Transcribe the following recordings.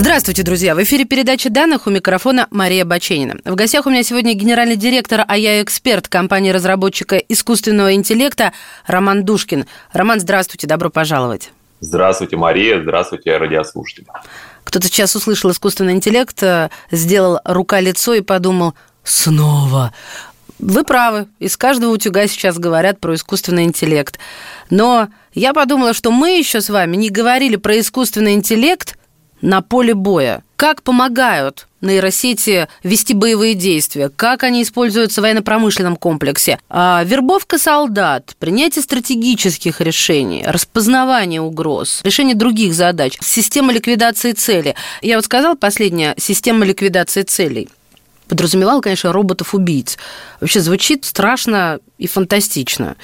Здравствуйте, друзья! В эфире передача данных у микрофона Мария Баченина. В гостях у меня сегодня генеральный директор, а я эксперт компании-разработчика искусственного интеллекта Роман Душкин. Роман, здравствуйте, добро пожаловать. Здравствуйте, Мария, здравствуйте, радиослушатели. Кто-то сейчас услышал искусственный интеллект, э, сделал рука-лицо и подумал, снова. Вы правы, из каждого утюга сейчас говорят про искусственный интеллект. Но я подумала, что мы еще с вами не говорили про искусственный интеллект на поле боя. Как помогают нейросети вести боевые действия, как они используются в военно-промышленном комплексе, а вербовка солдат, принятие стратегических решений, распознавание угроз, решение других задач, система ликвидации цели. Я вот сказала последняя система ликвидации целей подразумевал, конечно, роботов-убийц. Вообще звучит страшно и фантастично.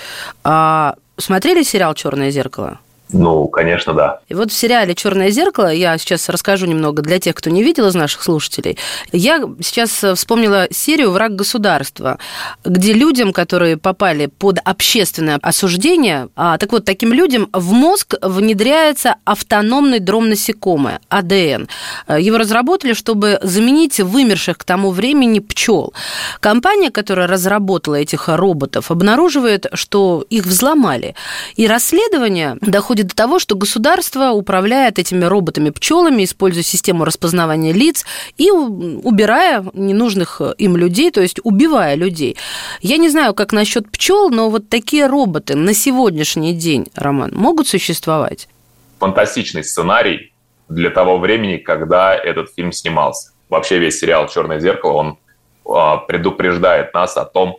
А смотрели сериал Черное зеркало? Ну, конечно, да. И вот в сериале Черное зеркало, я сейчас расскажу немного для тех, кто не видел из наших слушателей. Я сейчас вспомнила серию Враг государства, где людям, которые попали под общественное осуждение, а, так вот, таким людям в мозг внедряется автономный дрон насекомое, АДН. Его разработали, чтобы заменить вымерших к тому времени пчел. Компания, которая разработала этих роботов, обнаруживает, что их взломали. И расследование доходит доходит до того, что государство управляет этими роботами-пчелами, используя систему распознавания лиц и убирая ненужных им людей, то есть убивая людей. Я не знаю, как насчет пчел, но вот такие роботы на сегодняшний день, Роман, могут существовать? Фантастичный сценарий для того времени, когда этот фильм снимался. Вообще весь сериал «Черное зеркало», он а, предупреждает нас о том,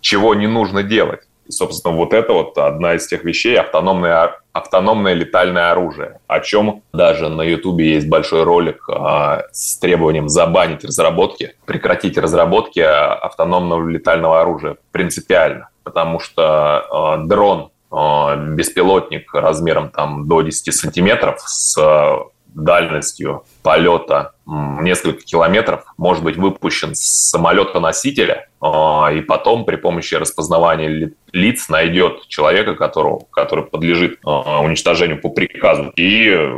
чего не нужно делать. И, собственно, вот это вот одна из тех вещей, автономное, автономное летальное оружие, о чем даже на Ютубе есть большой ролик а, с требованием забанить разработки, прекратить разработки автономного летального оружия принципиально, потому что а, дрон а, беспилотник размером там до 10 сантиметров с дальностью полета несколько километров может быть выпущен с самолета-носителя, а, и потом при помощи распознавания лиц найдет человека, которого, который подлежит а, уничтожению по приказу, и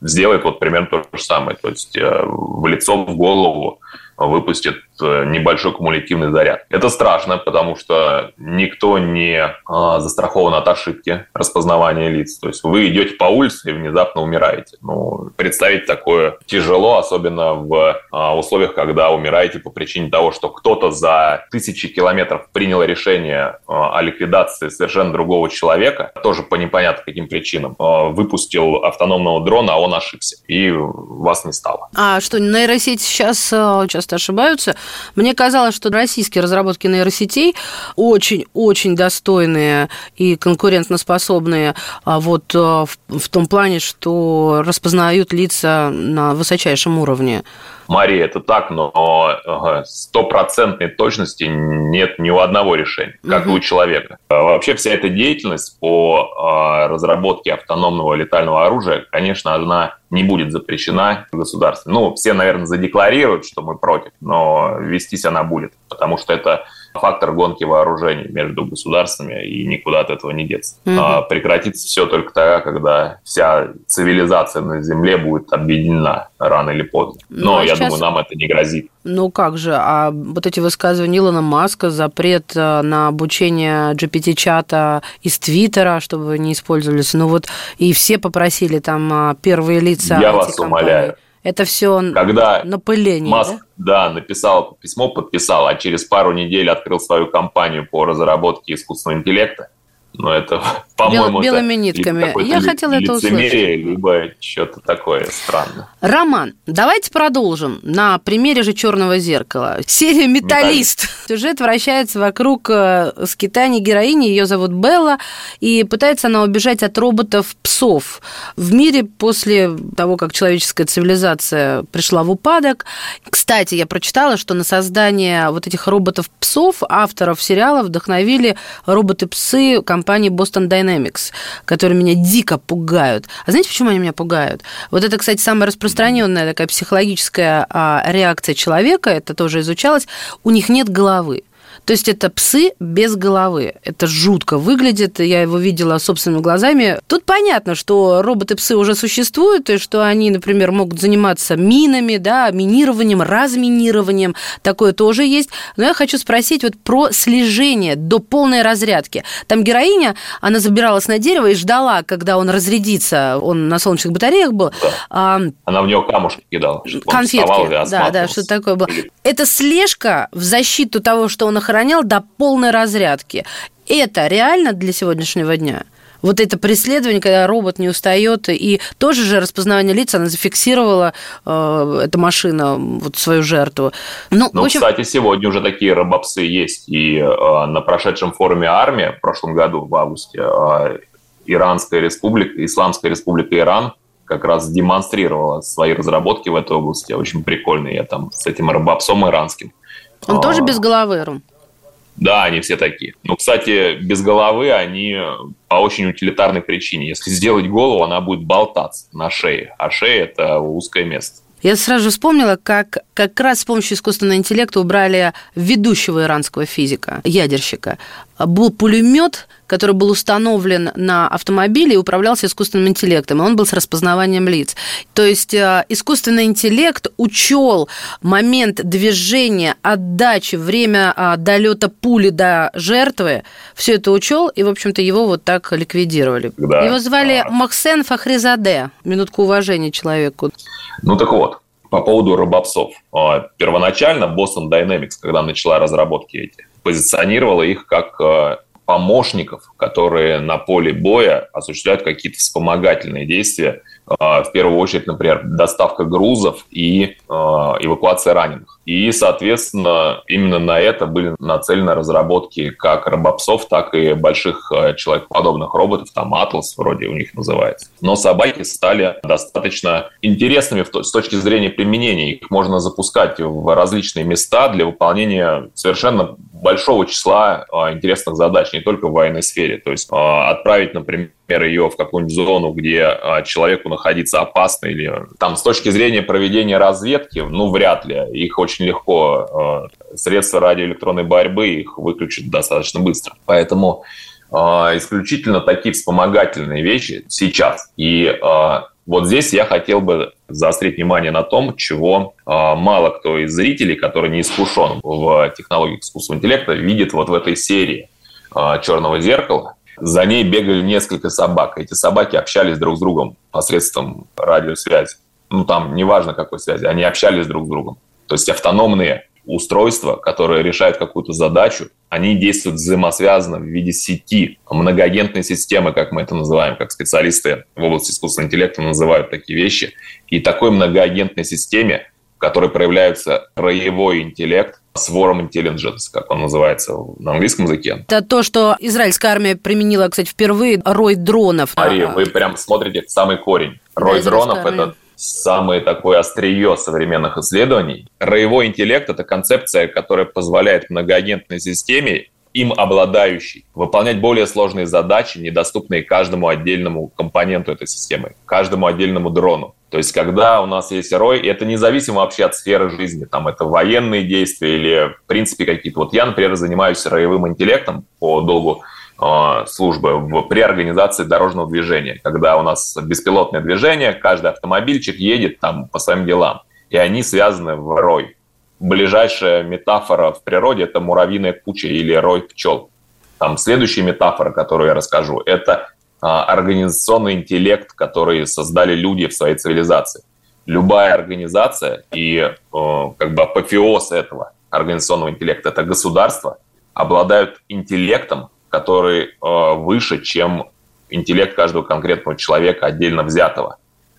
сделает вот примерно то же самое. То есть э, в лицо, в голову выпустит небольшой кумулятивный заряд. Это страшно, потому что никто не а, застрахован от ошибки распознавания лиц. То есть вы идете по улице и внезапно умираете. Ну, представить такое тяжело, особенно в а, условиях, когда умираете по причине того, что кто-то за тысячи километров принял решение а, о ликвидации совершенно другого человека, тоже по непонятным каким причинам, выпустил автономного дрона, а он ошибся, и вас не стало. А что, нейросети сейчас часто часто ошибаются. Мне казалось, что российские разработки нейросетей очень-очень достойные и конкурентоспособные а вот э, в том плане, что распознают лица на высочайшем уровне. Мария, это так, но стопроцентной точности нет ни у одного решения, как угу. и у человека. А вообще вся эта деятельность по а, разработке автономного летального оружия, конечно, она не будет запрещена государством. Ну, все, наверное, задекларируют, что мы против, но вестись она будет, потому что это фактор гонки вооружений между государствами, и никуда от этого не деться. Угу. А прекратится все только тогда, когда вся цивилизация на Земле будет объединена рано или поздно. Ну, Но ну, а я сейчас... думаю, нам это не грозит. Ну как же, а вот эти высказывания Илона Маска, запрет э, на обучение GPT-чата из Твиттера, чтобы не использовались, ну вот и все попросили там а, первые лица Я вас умоляю, это все Когда напыление, Маск, да? да, написал письмо, подписал, а через пару недель открыл свою компанию по разработке искусственного интеллекта, Но это, по-моему, Бел, белыми нитками. Я хотела это услышать. либо что-то такое странное. Роман, давайте продолжим на примере же черного зеркала. Серия Металлист. Сюжет вращается вокруг э, скитаний героини. Ее зовут Белла, и пытается она убежать от роботов-псов. В мире после того, как человеческая цивилизация пришла в упадок. Кстати, я прочитала, что на создание вот этих роботов-псов авторов сериала вдохновили роботы-псы компании Boston Dynamics, которые меня дико пугают. А знаете, почему они меня пугают? Вот это, кстати, самая распространенная такая психологическая а, реакция человека, это тоже изучалось, у них нет головы. То есть это псы без головы. Это жутко выглядит. Я его видела собственными глазами. Тут понятно, что роботы-псы уже существуют, и что они, например, могут заниматься минами, да, минированием, разминированием. Такое тоже есть. Но я хочу спросить вот про слежение до полной разрядки. Там героиня, она забиралась на дерево и ждала, когда он разрядится. Он на солнечных батареях был. Да. Она в него камушки кидала. Конфетки. Да, да, что такое было. Это слежка в защиту того, что он охранял до полной разрядки. Это реально для сегодняшнего дня? вот это преследование, когда робот не устает, и тоже же распознавание лиц, она зафиксировала э, эта машина, вот свою жертву. Ну, ну общем... кстати, сегодня уже такие робопсы есть, и э, на прошедшем форуме армия в прошлом году, в августе, э, Иранская республика, Исламская республика Иран как раз демонстрировала свои разработки в этой области, очень прикольные, я там с этим робопсом иранским он а, тоже без головы, Рум? Да, они все такие. Но, кстати, без головы они по очень утилитарной причине. Если сделать голову, она будет болтаться на шее, а шея – это узкое место. Я сразу вспомнила, как как раз с помощью искусственного интеллекта убрали ведущего иранского физика, ядерщика. Был пулемет, который был установлен на автомобиле и управлялся искусственным интеллектом, и он был с распознаванием лиц. То есть э, искусственный интеллект учел момент движения, отдачи, время а, долета пули до жертвы, все это учел, и, в общем-то, его вот так ликвидировали. Да. Его звали а... Махсен Фахризаде. Минутку уважения человеку. Ну так вот, по поводу робопсов. А, первоначально Boston Dynamics, когда начала разработки эти, позиционировала их как а, помощников, которые на поле боя осуществляют какие-то вспомогательные действия. А, в первую очередь, например, доставка грузов и эвакуация раненых. И, соответственно, именно на это были нацелены разработки как робопсов, так и больших э, человекоподобных роботов, там Atlas вроде у них называется. Но собаки стали достаточно интересными с точки зрения применения. Их можно запускать в различные места для выполнения совершенно большого числа а, интересных задач, не только в военной сфере. То есть а, отправить, например, ее в какую-нибудь зону, где человеку находиться опасно, или там с точки зрения проведения разведки, ну, вряд ли. Их очень легко, средства радиоэлектронной борьбы их выключат достаточно быстро. Поэтому исключительно такие вспомогательные вещи сейчас. И вот здесь я хотел бы заострить внимание на том, чего э, мало кто из зрителей, который не искушен в технологиях искусственного интеллекта, видит вот в этой серии э, «Черного зеркала». За ней бегали несколько собак. Эти собаки общались друг с другом посредством радиосвязи. Ну, там, неважно какой связи, они общались друг с другом. То есть автономные устройства, которые решают какую-то задачу, они действуют взаимосвязанно в виде сети, многоагентной системы, как мы это называем, как специалисты в области искусственного интеллекта называют такие вещи. И такой многоагентной системе, в которой проявляется роевой интеллект, Swarm Intelligence, как он называется на английском языке. Это то, что израильская армия применила, кстати, впервые, рой дронов. Мария, вы прям смотрите самый корень. Рой да, дронов – это самое такое острие современных исследований. Роевой интеллект – это концепция, которая позволяет многоагентной системе им обладающей, выполнять более сложные задачи, недоступные каждому отдельному компоненту этой системы, каждому отдельному дрону. То есть, когда у нас есть рой, и это независимо вообще от сферы жизни, там это военные действия или, в принципе, какие-то... Вот я, например, занимаюсь роевым интеллектом по долгу службы в, при организации дорожного движения, когда у нас беспилотное движение, каждый автомобильчик едет там по своим делам, и они связаны в рой. Ближайшая метафора в природе – это муравьиная куча или рой пчел. Там следующая метафора, которую я расскажу, это а, организационный интеллект, который создали люди в своей цивилизации. Любая организация и э, как бы апофеоз этого организационного интеллекта – это государство, обладают интеллектом, который э, выше, чем интеллект каждого конкретного человека отдельно взятого.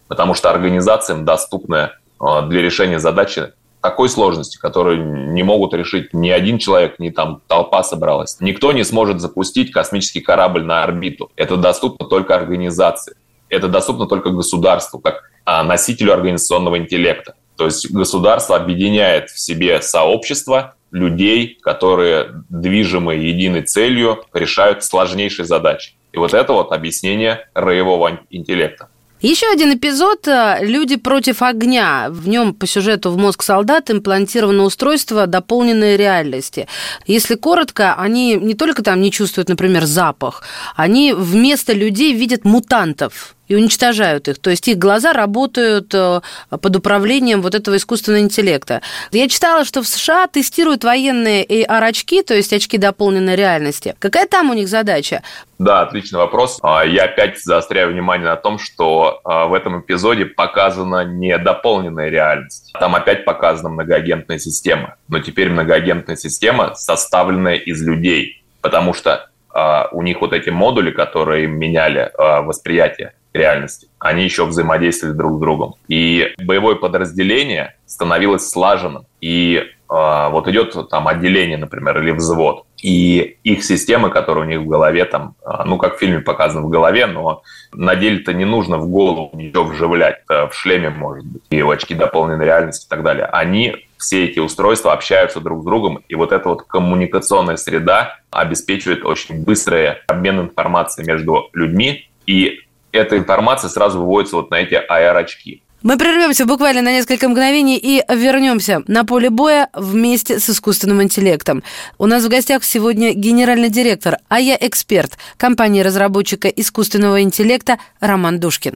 Потому что организациям доступны э, для решения задачи такой сложности, которую не могут решить ни один человек, ни там толпа собралась. Никто не сможет запустить космический корабль на орбиту. Это доступно только организации. Это доступно только государству, как а, носителю организационного интеллекта. То есть государство объединяет в себе сообщество людей, которые, движимые единой целью, решают сложнейшие задачи. И вот это вот объяснение роевого интеллекта. Еще один эпизод «Люди против огня». В нем по сюжету в мозг солдат имплантировано устройство дополненной реальности. Если коротко, они не только там не чувствуют, например, запах, они вместо людей видят мутантов и уничтожают их. То есть их глаза работают э, под управлением вот этого искусственного интеллекта. Я читала, что в США тестируют военные AR-очки, то есть очки дополненной реальности. Какая там у них задача? Да, отличный вопрос. А, я опять заостряю внимание на том, что а, в этом эпизоде показана не дополненная реальность. Там опять показана многоагентная система. Но теперь многоагентная система, составленная из людей. Потому что а, у них вот эти модули, которые меняли восприятие, реальности. Они еще взаимодействовали друг с другом. И боевое подразделение становилось слаженным. И э, вот идет там отделение, например, или взвод. И их системы, которые у них в голове, там, э, ну, как в фильме показано в голове, но на деле-то не нужно в голову ничего вживлять. В шлеме, может быть, и в очки дополненной реальности и так далее. Они все эти устройства общаются друг с другом, и вот эта вот коммуникационная среда обеспечивает очень быстрый обмен информацией между людьми, и эта информация сразу выводится вот на эти AR-очки. Мы прервемся буквально на несколько мгновений и вернемся на поле боя вместе с искусственным интеллектом. У нас в гостях сегодня генеральный директор, а я эксперт компании-разработчика искусственного интеллекта Роман Душкин.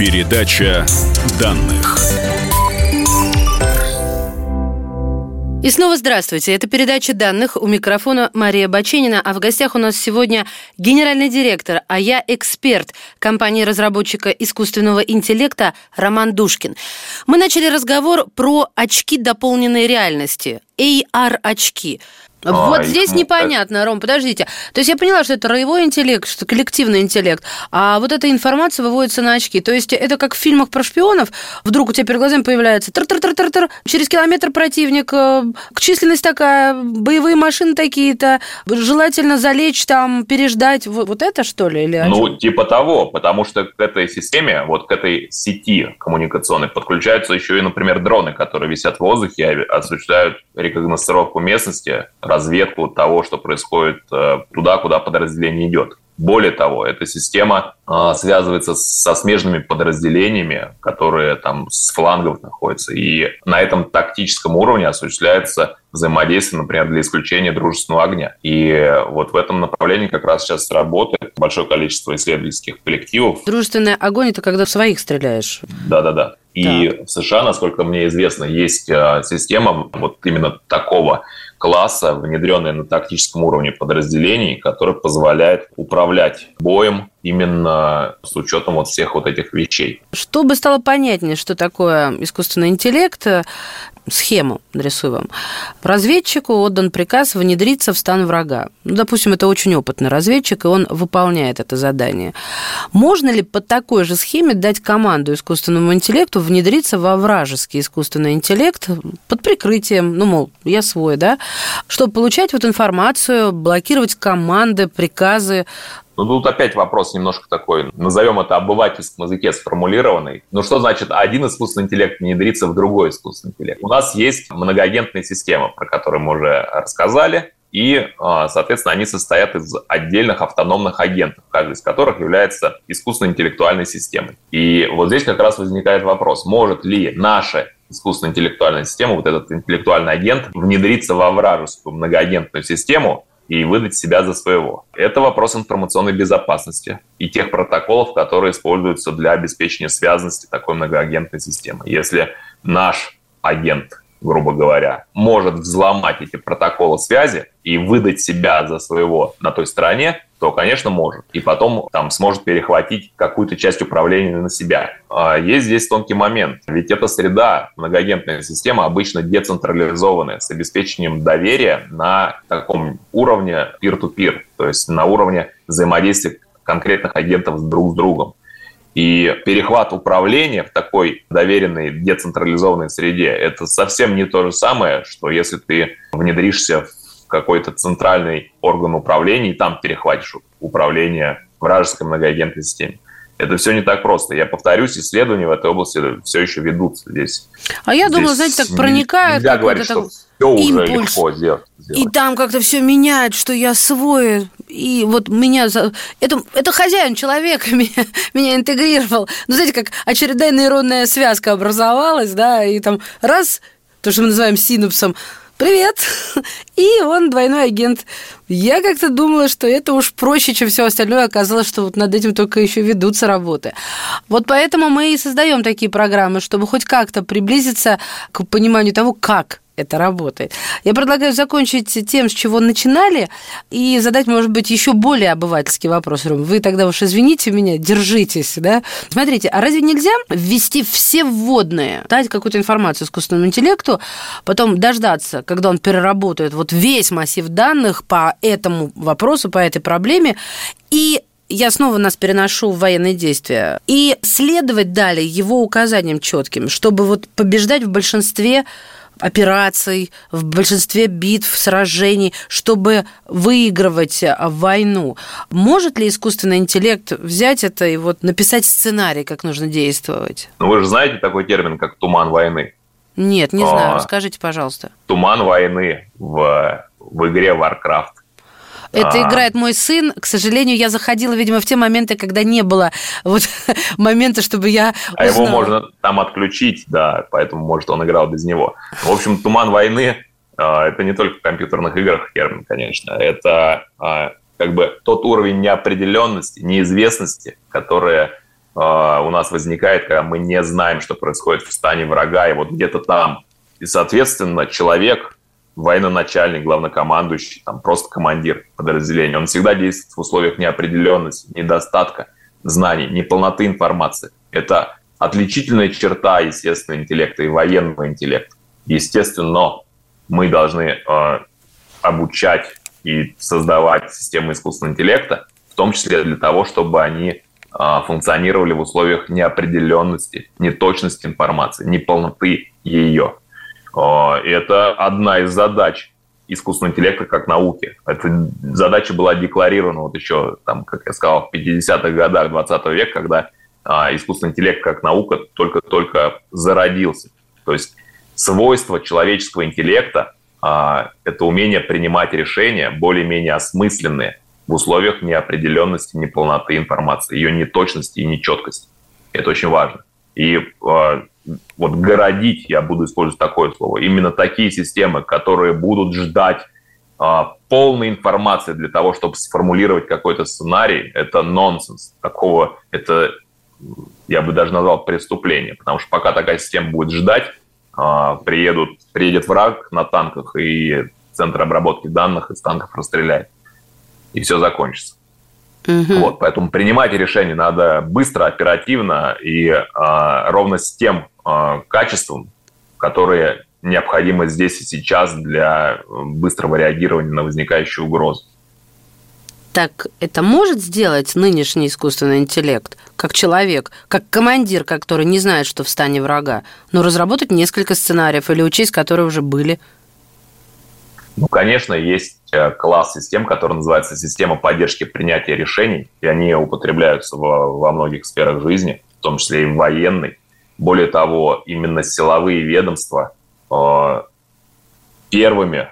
Передача данных. И снова здравствуйте. Это передача данных. У микрофона Мария Баченина. А в гостях у нас сегодня генеральный директор, а я эксперт компании-разработчика искусственного интеллекта Роман Душкин. Мы начали разговор про очки дополненной реальности. AR-очки. Вот а, здесь непонятно, Ром, подождите. То есть я поняла, что это роевой интеллект, что коллективный интеллект, а вот эта информация выводится на очки. То есть это как в фильмах про шпионов, вдруг у тебя перед глазами появляется тр-тр-тр-тр-тр, через километр противник, э, численность такая, боевые машины такие-то, желательно залечь там, переждать. Вот, вот это что ли? Или ну, типа того, потому что к этой системе, вот к этой сети коммуникационной подключаются еще и, например, дроны, которые висят в воздухе, осуществляют рекогносцировку местности, разведку того, что происходит э, туда, куда подразделение идет. Более того, эта система э, связывается со смежными подразделениями, которые там с флангов находятся. И на этом тактическом уровне осуществляется взаимодействие, например, для исключения дружественного огня. И вот в этом направлении как раз сейчас работает большое количество исследовательских коллективов. Дружественный огонь – это когда в своих стреляешь. Да-да-да. И да. в США, насколько мне известно, есть э, система вот именно такого класса, внедренная на тактическом уровне подразделений, который позволяет управлять боем именно с учетом вот всех вот этих вещей. Чтобы стало понятнее, что такое искусственный интеллект, схему нарисую вам. Разведчику отдан приказ внедриться в стан врага. Ну, допустим, это очень опытный разведчик, и он выполняет это задание. Можно ли по такой же схеме дать команду искусственному интеллекту внедриться во вражеский искусственный интеллект под прикрытием, ну, мол, я свой, да, чтобы получать вот информацию, блокировать команды, приказы, ну, тут опять вопрос немножко такой, назовем это обывательском языке сформулированный. Ну, что значит один искусственный интеллект внедрится в другой искусственный интеллект? У нас есть многоагентная система, про которую мы уже рассказали, и, а, соответственно, они состоят из отдельных автономных агентов, каждый из которых является искусственно-интеллектуальной системой. И вот здесь как раз возникает вопрос, может ли наша искусственная интеллектуальная система, вот этот интеллектуальный агент, внедриться во вражескую многоагентную систему, и выдать себя за своего. Это вопрос информационной безопасности и тех протоколов, которые используются для обеспечения связанности такой многоагентной системы. Если наш агент грубо говоря, может взломать эти протоколы связи и выдать себя за своего на той стороне, то, конечно, может. И потом там сможет перехватить какую-то часть управления на себя. А есть здесь тонкий момент. Ведь эта среда, многоагентная система, обычно децентрализованная, с обеспечением доверия на таком уровне peer-to-peer, то есть на уровне взаимодействия конкретных агентов друг с другом. И перехват управления в такой доверенной децентрализованной среде – это совсем не то же самое, что если ты внедришься в какой-то центральный орган управления и там перехватишь управление вражеской многоагентной системе. Это все не так просто. Я повторюсь, исследования в этой области все еще ведутся здесь. А я думаю, знаете, так проникает нельзя говорить, что все уже легко сделать. И там как-то все меняет, что я свой. И вот меня... Это, это хозяин человека меня, меня интегрировал. Ну, знаете, как очередная нейронная связка образовалась, да, и там раз, то, что мы называем синапсом, привет! И он двойной агент. Я как-то думала, что это уж проще, чем все остальное. Оказалось, что вот над этим только еще ведутся работы. Вот поэтому мы и создаем такие программы, чтобы хоть как-то приблизиться к пониманию того, как это работает. Я предлагаю закончить тем, с чего начинали, и задать, может быть, еще более обывательский вопрос. Вы тогда уж извините меня, держитесь, да? Смотрите, а разве нельзя ввести все вводные, дать какую-то информацию искусственному интеллекту, потом дождаться, когда он переработает вот весь массив данных по этому вопросу, по этой проблеме, и я снова нас переношу в военные действия. И следовать далее его указаниям четким, чтобы вот побеждать в большинстве операций, в большинстве битв, сражений, чтобы выигрывать э, войну. Может ли искусственный интеллект взять это и вот написать сценарий, как нужно действовать? Ну, вы же знаете такой термин, как туман войны. Нет, не знаю. А, Расскажите, пожалуйста. Туман войны в, в игре Warcraft это а... играет мой сын. К сожалению, я заходила, видимо, в те моменты, когда не было вот момента, чтобы я А его можно там отключить, да, поэтому, может, он играл без него. В общем, «Туман войны» а, это не только в компьютерных играх термин, конечно. Это а, как бы тот уровень неопределенности, неизвестности, которая у нас возникает, когда мы не знаем, что происходит в стане врага, и вот где-то там. И, соответственно, человек военачальник, главнокомандующий, там просто командир подразделения. Он всегда действует в условиях неопределенности, недостатка знаний, неполноты информации. Это отличительная черта, естественно, интеллекта и военного интеллекта. Естественно, мы должны э, обучать и создавать системы искусственного интеллекта, в том числе для того, чтобы они э, функционировали в условиях неопределенности, неточности информации, неполноты ее. Это одна из задач искусственного интеллекта как науки. Эта задача была декларирована вот еще, там, как я сказал, в 50-х годах 20 века, когда а, искусственный интеллект как наука только-только зародился. То есть свойство человеческого интеллекта а, – это умение принимать решения более-менее осмысленные в условиях неопределенности, неполноты информации, ее неточности и нечеткости. Это очень важно. И вот городить, я буду использовать такое слово, именно такие системы, которые будут ждать а, полной информации для того, чтобы сформулировать какой-то сценарий, это нонсенс. Такого, это, я бы даже назвал преступление, потому что пока такая система будет ждать, а, приедут, приедет враг на танках и центр обработки данных из танков расстреляет. И все закончится. Угу. Вот, поэтому принимать решения надо быстро, оперативно и а, ровно с тем а, качеством, которые необходимы здесь и сейчас для быстрого реагирования на возникающую угрозу. Так это может сделать нынешний искусственный интеллект, как человек, как командир, который не знает, что в стане врага, но разработать несколько сценариев или учесть, которые уже были? Ну, конечно, есть э, класс систем, который называется система поддержки принятия решений, и они употребляются во, во многих сферах жизни, в том числе и в военной. Более того, именно силовые ведомства э, первыми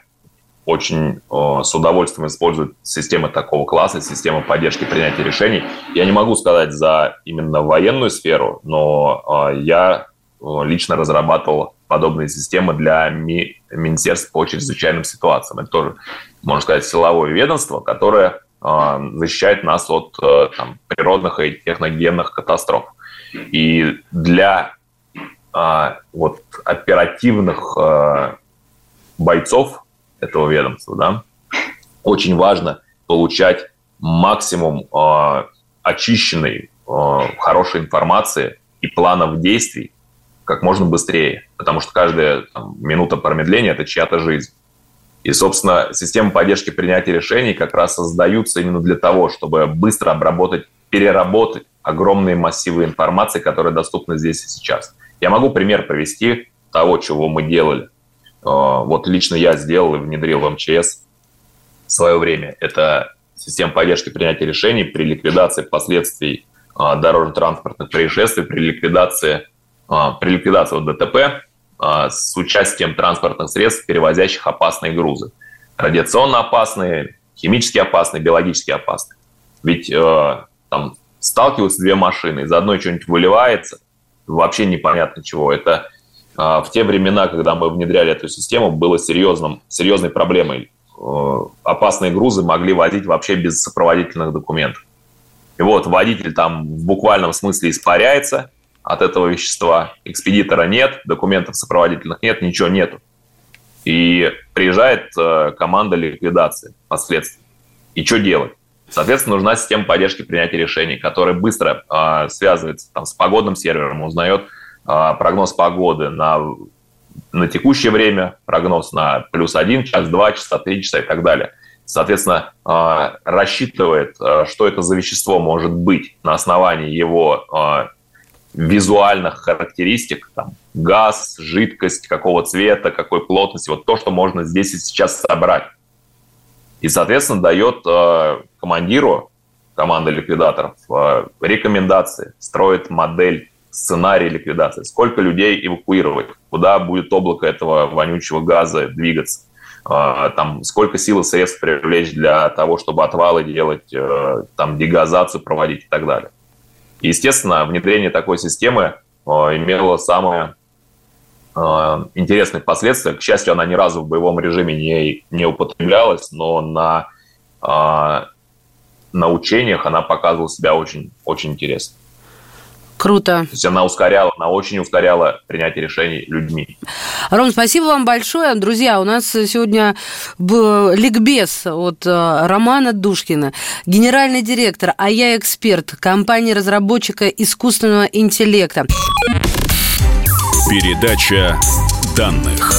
очень э, с удовольствием используют системы такого класса, системы поддержки принятия решений. Я не могу сказать за именно военную сферу, но э, я э, лично разрабатывал подобные системы для ми Министерства по чрезвычайным ситуациям. Это тоже, можно сказать, силовое ведомство, которое э, защищает нас от э, там, природных и техногенных катастроф. И для э, вот, оперативных э, бойцов этого ведомства да, очень важно получать максимум очищенной, хорошей информации и планов действий как можно быстрее, потому что каждая там, минута промедления – это чья-то жизнь. И, собственно, системы поддержки принятия решений как раз создаются именно для того, чтобы быстро обработать, переработать огромные массивы информации, которые доступны здесь и сейчас. Я могу пример привести того, чего мы делали. А, вот лично я сделал и внедрил в МЧС в свое время. Это система поддержки принятия решений при ликвидации последствий а, дорожно-транспортных происшествий, при ликвидации, а, при ликвидации ДТП с участием транспортных средств, перевозящих опасные грузы. Радиационно опасные, химически опасные, биологически опасные. Ведь э, там сталкиваются две машины, из одной что-нибудь выливается, вообще непонятно чего. Это а, в те времена, когда мы внедряли эту систему, было серьезным, серьезной проблемой. Э, опасные грузы могли возить вообще без сопроводительных документов. И вот водитель там в буквальном смысле испаряется от этого вещества, экспедитора нет, документов сопроводительных нет, ничего нету. И приезжает э, команда ликвидации последствий. И что делать? Соответственно, нужна система поддержки принятия решений, которая быстро э, связывается там, с погодным сервером, узнает э, прогноз погоды на, на текущее время, прогноз на плюс один час, два часа, три часа и так далее. Соответственно, э, рассчитывает, э, что это за вещество может быть на основании его визуальных характеристик, там, газ, жидкость, какого цвета, какой плотности, вот то, что можно здесь и сейчас собрать и, соответственно, дает э, командиру команды ликвидаторов э, рекомендации, строит модель, сценарий ликвидации, сколько людей эвакуировать, куда будет облако этого вонючего газа двигаться, э, там, сколько сил и средств привлечь для того, чтобы отвалы делать, э, там, дегазацию проводить и так далее. И, естественно, внедрение такой системы э, имело самое Э, интересных последствий. К счастью, она ни разу в боевом режиме не, не употреблялась, но на, э, на учениях она показывала себя очень, очень интересно. Круто. То есть она ускоряла, она очень ускоряла принятие решений людьми. Ром, спасибо вам большое. Друзья, у нас сегодня ликбез от э, Романа Душкина, генеральный директор, а я эксперт компании-разработчика искусственного интеллекта. Передача данных.